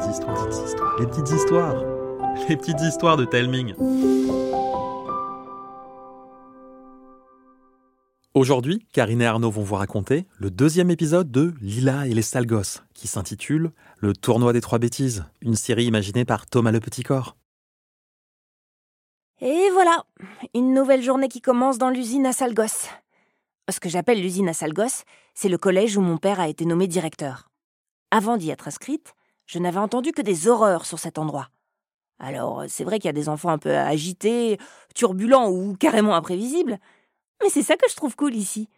les petites histoires, les petites histoires de Telming. Aujourd'hui, Karine et Arnaud vont vous raconter le deuxième épisode de Lila et les sales qui s'intitule Le tournoi des trois bêtises, une série imaginée par Thomas Le Petit Corps. Et voilà, une nouvelle journée qui commence dans l'usine à Salgos. Ce que j'appelle l'usine à Salgos, c'est le collège où mon père a été nommé directeur. Avant d'y être inscrite, je n'avais entendu que des horreurs sur cet endroit. Alors, c'est vrai qu'il y a des enfants un peu agités, turbulents ou carrément imprévisibles, mais c'est ça que je trouve cool ici.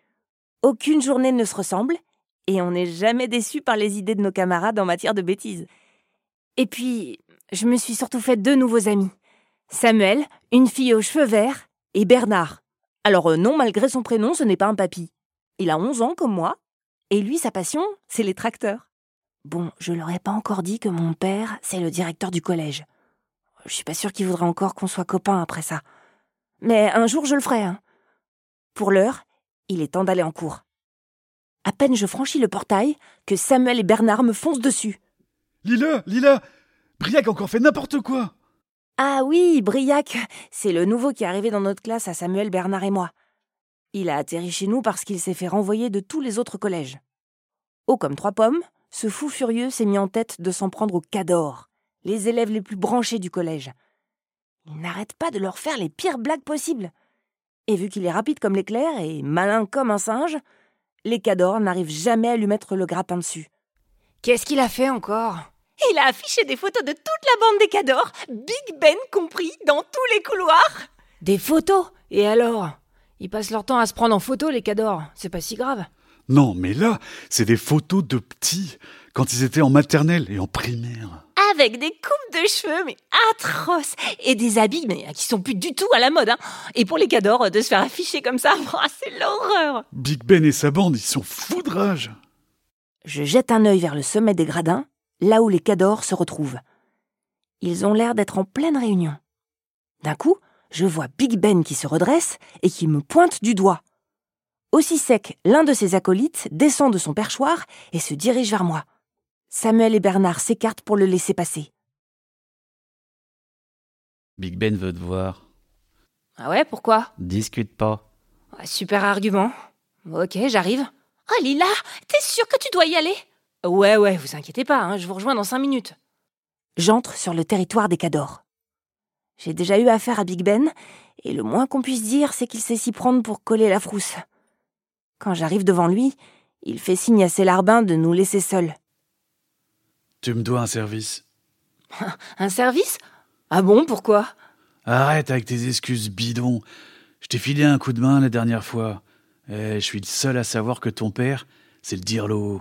Aucune journée ne se ressemble, et on n'est jamais déçu par les idées de nos camarades en matière de bêtises. Et puis, je me suis surtout fait deux nouveaux amis. Samuel, une fille aux cheveux verts, et Bernard. Alors euh, non, malgré son prénom, ce n'est pas un papy. Il a 11 ans comme moi, et lui, sa passion, c'est les tracteurs. Bon, je leur ai pas encore dit que mon père, c'est le directeur du collège. Je suis pas sûre qu'il voudra encore qu'on soit copains après ça. Mais un jour, je le ferai. Hein. Pour l'heure, il est temps d'aller en cours. À peine je franchis le portail que Samuel et Bernard me foncent dessus. Lila, Lila Briac a encore fait n'importe quoi Ah oui, Briac, c'est le nouveau qui est arrivé dans notre classe à Samuel, Bernard et moi. Il a atterri chez nous parce qu'il s'est fait renvoyer de tous les autres collèges. Haut comme trois pommes, ce fou furieux s'est mis en tête de s'en prendre aux cadors, les élèves les plus branchés du collège. Il n'arrête pas de leur faire les pires blagues possibles. Et vu qu'il est rapide comme l'éclair et malin comme un singe, les cadors n'arrivent jamais à lui mettre le grappin dessus. Qu'est-ce qu'il a fait encore? Il a affiché des photos de toute la bande des cadors, Big Ben compris, dans tous les couloirs. Des photos? Et alors? Ils passent leur temps à se prendre en photo, les cadors. C'est pas si grave. Non, mais là, c'est des photos de petits, quand ils étaient en maternelle et en primaire. Avec des coupes de cheveux, mais atroces Et des habits, mais qui sont plus du tout à la mode. Hein. Et pour les cadors, de se faire afficher comme ça, oh, c'est l'horreur Big Ben et sa bande, ils sont foudrage Je jette un œil vers le sommet des gradins, là où les cadors se retrouvent. Ils ont l'air d'être en pleine réunion. D'un coup, je vois Big Ben qui se redresse et qui me pointe du doigt. Aussi sec, l'un de ses acolytes descend de son perchoir et se dirige vers moi. Samuel et Bernard s'écartent pour le laisser passer. Big Ben veut te voir. Ah ouais, pourquoi? Discute pas. Super argument. Ok, j'arrive. Oh Lila, t'es sûre que tu dois y aller? Ouais, ouais, vous inquiétez pas, hein, je vous rejoins dans cinq minutes. J'entre sur le territoire des Cadors. J'ai déjà eu affaire à Big Ben, et le moins qu'on puisse dire, c'est qu'il sait s'y prendre pour coller la frousse. Quand j'arrive devant lui, il fait signe à ses larbins de nous laisser seuls. Tu me dois un service. Un service? Ah bon, pourquoi? Arrête avec tes excuses bidons. Je t'ai filé un coup de main la dernière fois. Et je suis le seul à savoir que ton père, c'est le dirlo.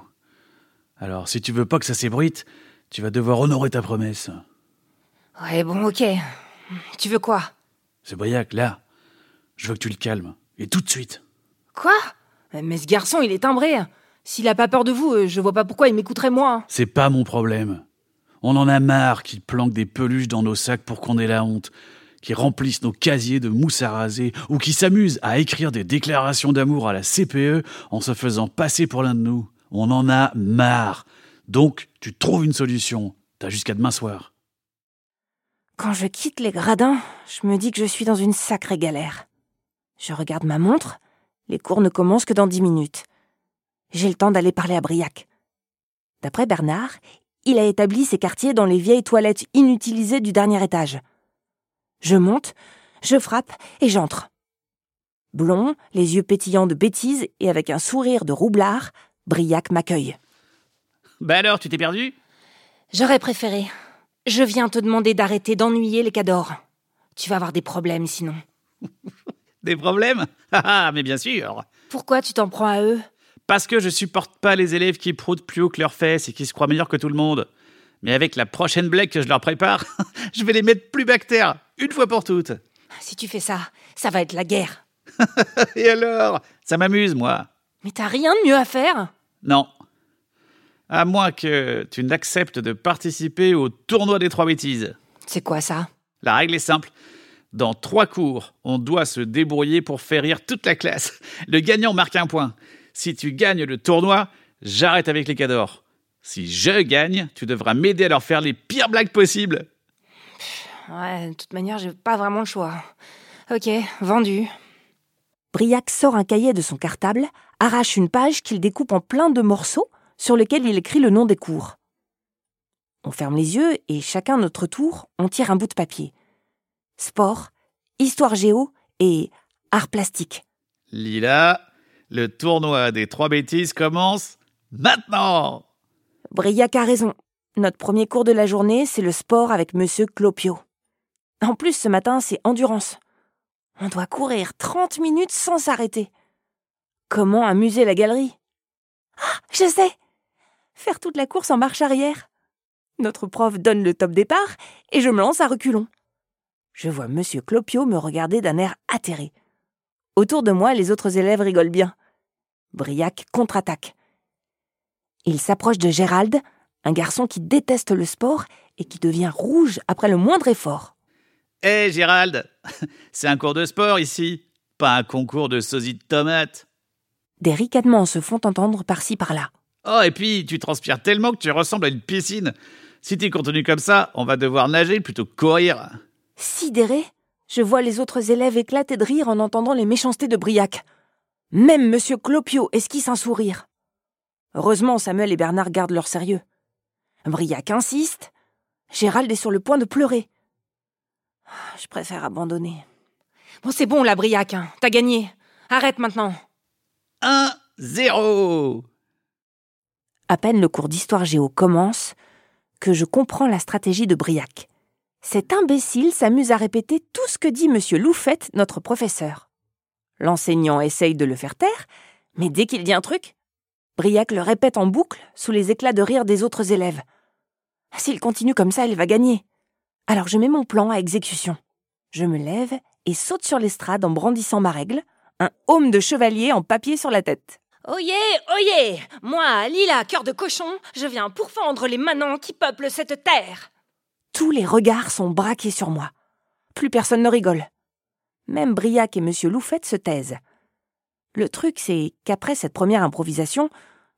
Alors, si tu veux pas que ça s'ébruite, tu vas devoir honorer ta promesse. Ouais, bon, ok. Tu veux quoi? C'est Briac, là. Je veux que tu le calmes. Et tout de suite. Quoi? Mais ce garçon, il est timbré. S'il a pas peur de vous, euh, je vois pas pourquoi il m'écouterait moi. C'est pas mon problème. On en a marre qu'il planque des peluches dans nos sacs pour qu'on ait la honte, qui remplissent nos casiers de mousse à raser, ou qui s'amusent à écrire des déclarations d'amour à la CPE en se faisant passer pour l'un de nous. On en a marre. Donc, tu trouves une solution. T'as jusqu'à demain soir. Quand je quitte les gradins, je me dis que je suis dans une sacrée galère. Je regarde ma montre. Les cours ne commencent que dans dix minutes. J'ai le temps d'aller parler à Briac. D'après Bernard, il a établi ses quartiers dans les vieilles toilettes inutilisées du dernier étage. Je monte, je frappe et j'entre. Blond, les yeux pétillants de bêtises et avec un sourire de roublard, Briac m'accueille. Bah alors, tu t'es perdu? J'aurais préféré. Je viens te demander d'arrêter d'ennuyer les cadors. Tu vas avoir des problèmes sinon. Des problèmes Ah, mais bien sûr Pourquoi tu t'en prends à eux? Parce que je supporte pas les élèves qui proutent plus haut que leurs fesses et qui se croient meilleurs que tout le monde. Mais avec la prochaine blague que je leur prépare, je vais les mettre plus bactères, une fois pour toutes. Si tu fais ça, ça va être la guerre. Et alors? Ça m'amuse, moi. Mais t'as rien de mieux à faire? Non. À moins que tu n'acceptes de participer au tournoi des trois bêtises. C'est quoi ça? La règle est simple. Dans trois cours, on doit se débrouiller pour faire rire toute la classe. Le gagnant marque un point. Si tu gagnes le tournoi, j'arrête avec les cadors. Si je gagne, tu devras m'aider à leur faire les pires blagues possibles. Ouais, de toute manière, j'ai pas vraiment le choix. Ok, vendu. Briac sort un cahier de son cartable, arrache une page qu'il découpe en plein de morceaux sur lesquels il écrit le nom des cours. On ferme les yeux et chacun notre tour, on tire un bout de papier. Sport, histoire géo et art plastique. Lila, le tournoi des trois bêtises commence maintenant. Briac a raison. Notre premier cours de la journée, c'est le sport avec Monsieur Clopio. En plus, ce matin, c'est endurance. On doit courir 30 minutes sans s'arrêter. Comment amuser la galerie? Ah, je sais Faire toute la course en marche arrière. Notre prof donne le top départ et je me lance à reculons. Je vois Monsieur Clopio me regarder d'un air atterré. Autour de moi, les autres élèves rigolent bien. Briac contre-attaque. Il s'approche de Gérald, un garçon qui déteste le sport et qui devient rouge après le moindre effort. Hé Gérald, c'est un cours de sport ici, pas un concours de sosie de tomates. Des ricanements se font entendre par-ci par-là. Oh, et puis tu transpires tellement que tu ressembles à une piscine. Si tu continues comme ça, on va devoir nager plutôt que courir. Sidéré, je vois les autres élèves éclater de rire en entendant les méchancetés de Briac. Même Monsieur Clopio esquisse un sourire. Heureusement, Samuel et Bernard gardent leur sérieux. Briac insiste. Gérald est sur le point de pleurer. Je préfère abandonner. Bon, c'est bon, la Briac, hein. t'as gagné. Arrête maintenant. 1-0 À peine le cours d'histoire géo commence que je comprends la stratégie de Briac. Cet imbécile s'amuse à répéter tout ce que dit Monsieur Loufette, notre professeur. L'enseignant essaye de le faire taire, mais dès qu'il dit un truc, Briac le répète en boucle sous les éclats de rire des autres élèves. S'il continue comme ça, il va gagner. Alors je mets mon plan à exécution. Je me lève et saute sur l'estrade en brandissant ma règle, un haume de chevalier en papier sur la tête. Oyez, oyez Moi, Lila, cœur de cochon, je viens pourfendre les manants qui peuplent cette terre. Tous les regards sont braqués sur moi. Plus personne ne rigole. Même Briac et Monsieur Loufette se taisent. Le truc, c'est qu'après cette première improvisation,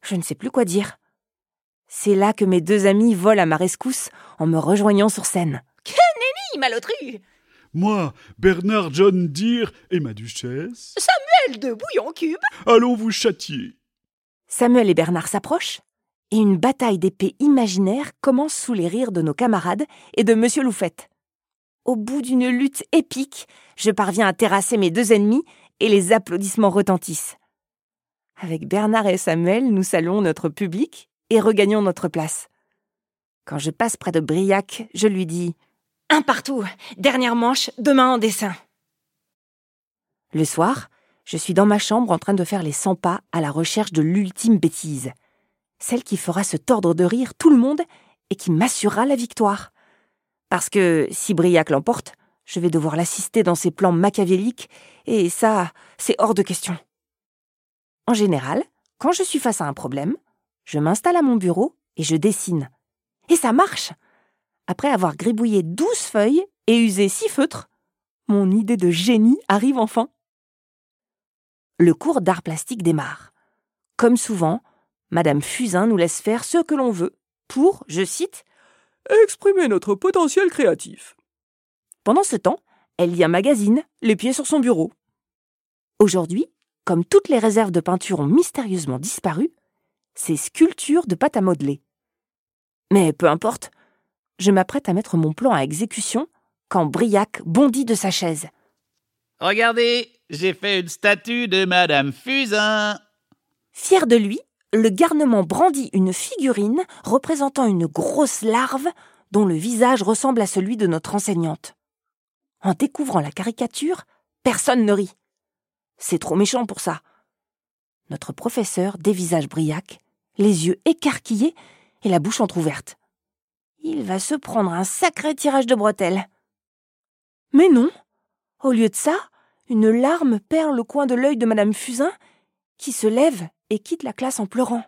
je ne sais plus quoi dire. C'est là que mes deux amis volent à ma rescousse en me rejoignant sur scène. Que nenni, malotru Moi, Bernard John Deere et ma duchesse, Samuel de Bouillon Cube allons vous châtier. Samuel et Bernard s'approchent, et une bataille d'épées imaginaires commence sous les rires de nos camarades et de Monsieur Loufette. Au bout d'une lutte épique, je parviens à terrasser mes deux ennemis et les applaudissements retentissent. Avec Bernard et Samuel, nous saluons notre public et regagnons notre place. Quand je passe près de Briac, je lui dis Un partout, dernière manche, demain en dessin. Le soir, je suis dans ma chambre en train de faire les 100 pas à la recherche de l'ultime bêtise, celle qui fera se tordre de rire tout le monde et qui m'assurera la victoire. Parce que si Briac l'emporte, je vais devoir l'assister dans ses plans machiavéliques, et ça, c'est hors de question. En général, quand je suis face à un problème, je m'installe à mon bureau et je dessine. Et ça marche Après avoir gribouillé douze feuilles et usé six feutres, mon idée de génie arrive enfin. Le cours d'art plastique démarre. Comme souvent, Madame Fusain nous laisse faire ce que l'on veut pour, je cite, exprimer notre potentiel créatif. Pendant ce temps, elle lit un magazine, les pieds sur son bureau. Aujourd'hui, comme toutes les réserves de peinture ont mystérieusement disparu, c'est sculpture de pâte à modeler. Mais peu importe, je m'apprête à mettre mon plan à exécution quand Briac bondit de sa chaise. Regardez, j'ai fait une statue de Madame Fusain. Fier de lui, le garnement brandit une figurine représentant une grosse larve dont le visage ressemble à celui de notre enseignante. En découvrant la caricature, personne ne rit. C'est trop méchant pour ça. Notre professeur dévisage Briac, les yeux écarquillés et la bouche entr'ouverte. Il va se prendre un sacré tirage de bretelles. Mais non. Au lieu de ça, une larme perd le coin de l'œil de Madame Fusain, qui se lève et quitte la classe en pleurant.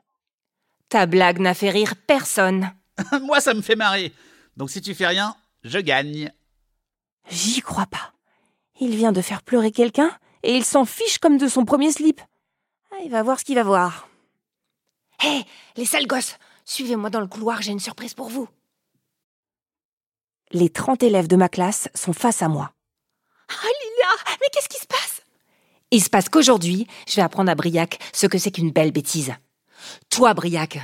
Ta blague n'a fait rire personne. Moi, ça me fait marrer. Donc si tu fais rien, je gagne. J'y crois pas. Il vient de faire pleurer quelqu'un et il s'en fiche comme de son premier slip. Ah, il va voir ce qu'il va voir. Hé, les sales gosses, Suivez-moi dans le couloir, j'ai une surprise pour vous. Les 30 élèves de ma classe sont face à moi. Ah, Lila, mais qu'est-ce qui se passe? Il se passe qu'aujourd'hui, je vais apprendre à Briac ce que c'est qu'une belle bêtise. Toi, Briac,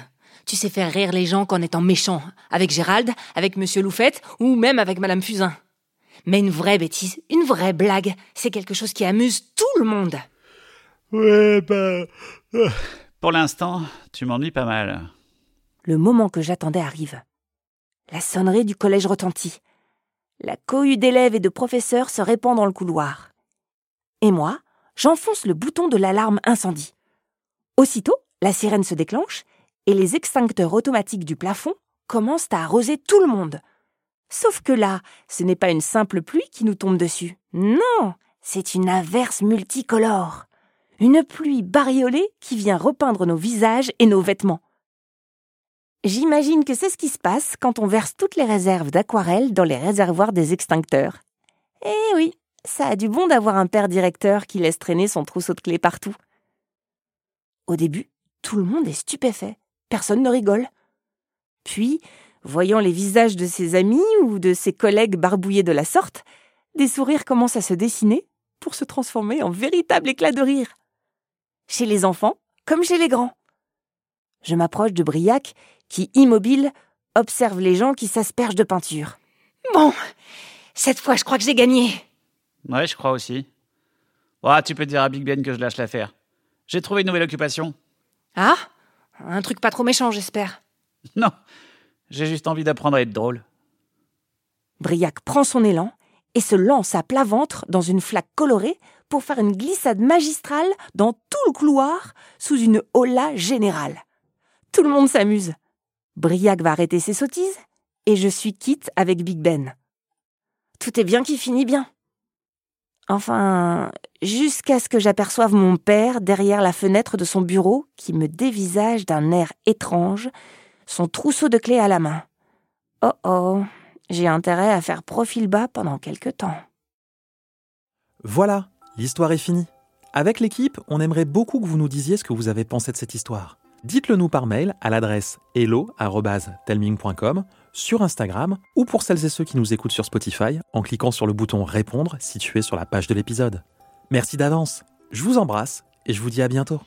tu sais faire rire les gens qu'en étant méchant, avec Gérald, avec Monsieur Loufette ou même avec Madame Fusain. Mais une vraie bêtise, une vraie blague, c'est quelque chose qui amuse tout le monde. Ouais, bah. Pour l'instant, tu m'ennuies pas mal. Le moment que j'attendais arrive. La sonnerie du collège retentit. La cohue d'élèves et de professeurs se répand dans le couloir. Et moi, j'enfonce le bouton de l'alarme incendie. Aussitôt, la sirène se déclenche et les extincteurs automatiques du plafond commencent à arroser tout le monde. Sauf que là, ce n'est pas une simple pluie qui nous tombe dessus. Non, c'est une averse multicolore. Une pluie bariolée qui vient repeindre nos visages et nos vêtements. J'imagine que c'est ce qui se passe quand on verse toutes les réserves d'aquarelle dans les réservoirs des extincteurs. Eh oui, ça a du bon d'avoir un père directeur qui laisse traîner son trousseau de clés partout. Au début, tout le monde est stupéfait. Personne ne rigole. Puis, voyant les visages de ses amis ou de ses collègues barbouillés de la sorte, des sourires commencent à se dessiner pour se transformer en véritable éclat de rire. Chez les enfants, comme chez les grands. Je m'approche de Briac, qui, immobile, observe les gens qui s'aspergent de peinture. Bon, cette fois, je crois que j'ai gagné. Ouais, je crois aussi. Tu peux dire à Big Ben que je lâche l'affaire. J'ai trouvé une nouvelle occupation. Ah? Un truc pas trop méchant, j'espère. Non, j'ai juste envie d'apprendre à être drôle. Briac prend son élan et se lance à plat ventre dans une flaque colorée pour faire une glissade magistrale dans tout le couloir sous une hola générale. Tout le monde s'amuse. Briac va arrêter ses sottises et je suis quitte avec Big Ben. Tout est bien qui finit bien. Enfin, jusqu'à ce que j'aperçoive mon père derrière la fenêtre de son bureau qui me dévisage d'un air étrange, son trousseau de clés à la main. Oh oh, j'ai intérêt à faire profil bas pendant quelque temps. Voilà, l'histoire est finie. Avec l'équipe, on aimerait beaucoup que vous nous disiez ce que vous avez pensé de cette histoire. Dites-le nous par mail à l'adresse hello@telming.com, sur Instagram ou pour celles et ceux qui nous écoutent sur Spotify en cliquant sur le bouton répondre situé sur la page de l'épisode. Merci d'avance. Je vous embrasse et je vous dis à bientôt.